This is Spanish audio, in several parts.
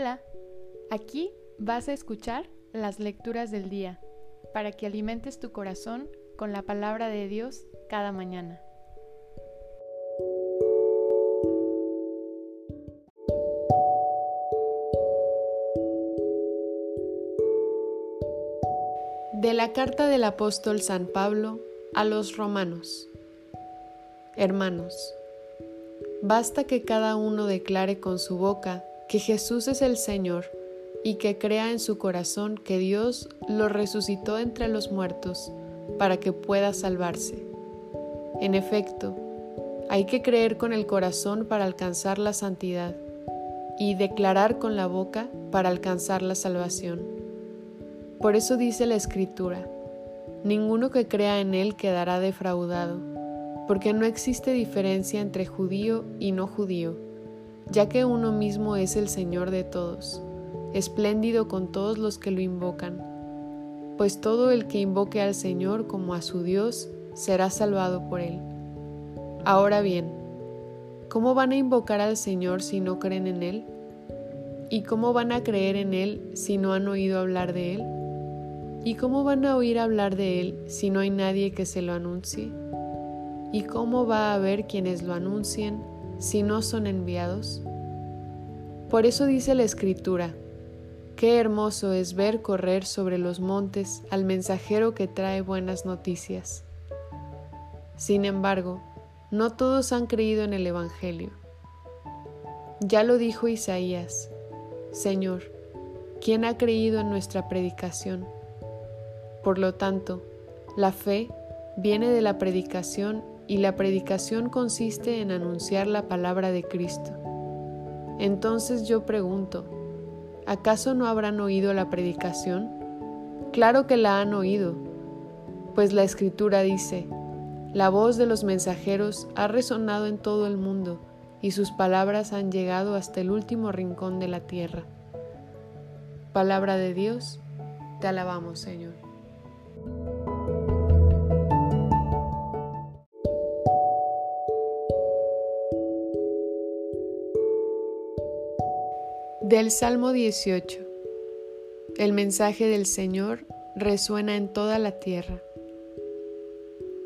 Hola, aquí vas a escuchar las lecturas del día para que alimentes tu corazón con la palabra de Dios cada mañana. De la carta del apóstol San Pablo a los romanos. Hermanos, basta que cada uno declare con su boca que Jesús es el Señor y que crea en su corazón que Dios lo resucitó entre los muertos para que pueda salvarse. En efecto, hay que creer con el corazón para alcanzar la santidad y declarar con la boca para alcanzar la salvación. Por eso dice la Escritura, ninguno que crea en Él quedará defraudado, porque no existe diferencia entre judío y no judío ya que uno mismo es el Señor de todos, espléndido con todos los que lo invocan, pues todo el que invoque al Señor como a su Dios será salvado por él. Ahora bien, ¿cómo van a invocar al Señor si no creen en Él? ¿Y cómo van a creer en Él si no han oído hablar de Él? ¿Y cómo van a oír hablar de Él si no hay nadie que se lo anuncie? ¿Y cómo va a haber quienes lo anuncien si no son enviados? Por eso dice la Escritura, qué hermoso es ver correr sobre los montes al mensajero que trae buenas noticias. Sin embargo, no todos han creído en el Evangelio. Ya lo dijo Isaías, Señor, ¿quién ha creído en nuestra predicación? Por lo tanto, la fe viene de la predicación y la predicación consiste en anunciar la palabra de Cristo. Entonces yo pregunto, ¿acaso no habrán oído la predicación? Claro que la han oído, pues la escritura dice, la voz de los mensajeros ha resonado en todo el mundo y sus palabras han llegado hasta el último rincón de la tierra. Palabra de Dios, te alabamos Señor. Del Salmo 18. El mensaje del Señor resuena en toda la tierra.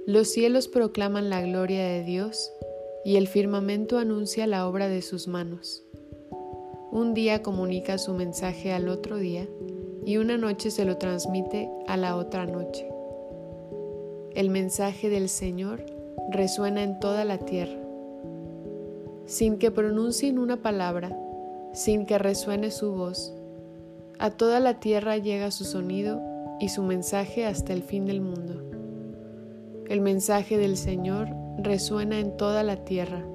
Los cielos proclaman la gloria de Dios y el firmamento anuncia la obra de sus manos. Un día comunica su mensaje al otro día y una noche se lo transmite a la otra noche. El mensaje del Señor resuena en toda la tierra. Sin que pronuncien una palabra, sin que resuene su voz. A toda la tierra llega su sonido y su mensaje hasta el fin del mundo. El mensaje del Señor resuena en toda la tierra.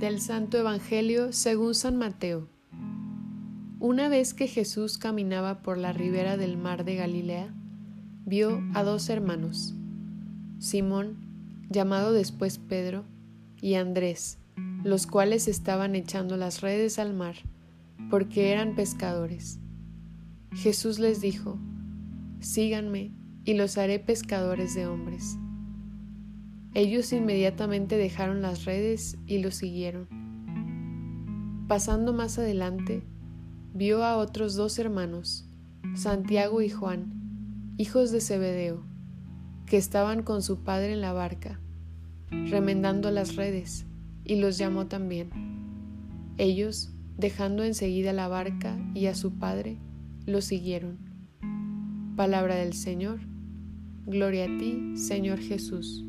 Del Santo Evangelio según San Mateo. Una vez que Jesús caminaba por la ribera del mar de Galilea, vio a dos hermanos, Simón, llamado después Pedro, y Andrés, los cuales estaban echando las redes al mar, porque eran pescadores. Jesús les dijo, Síganme y los haré pescadores de hombres. Ellos inmediatamente dejaron las redes y lo siguieron. Pasando más adelante, vio a otros dos hermanos, Santiago y Juan, hijos de Zebedeo, que estaban con su padre en la barca, remendando las redes, y los llamó también. Ellos, dejando enseguida la barca y a su padre, lo siguieron. Palabra del Señor. Gloria a ti, Señor Jesús.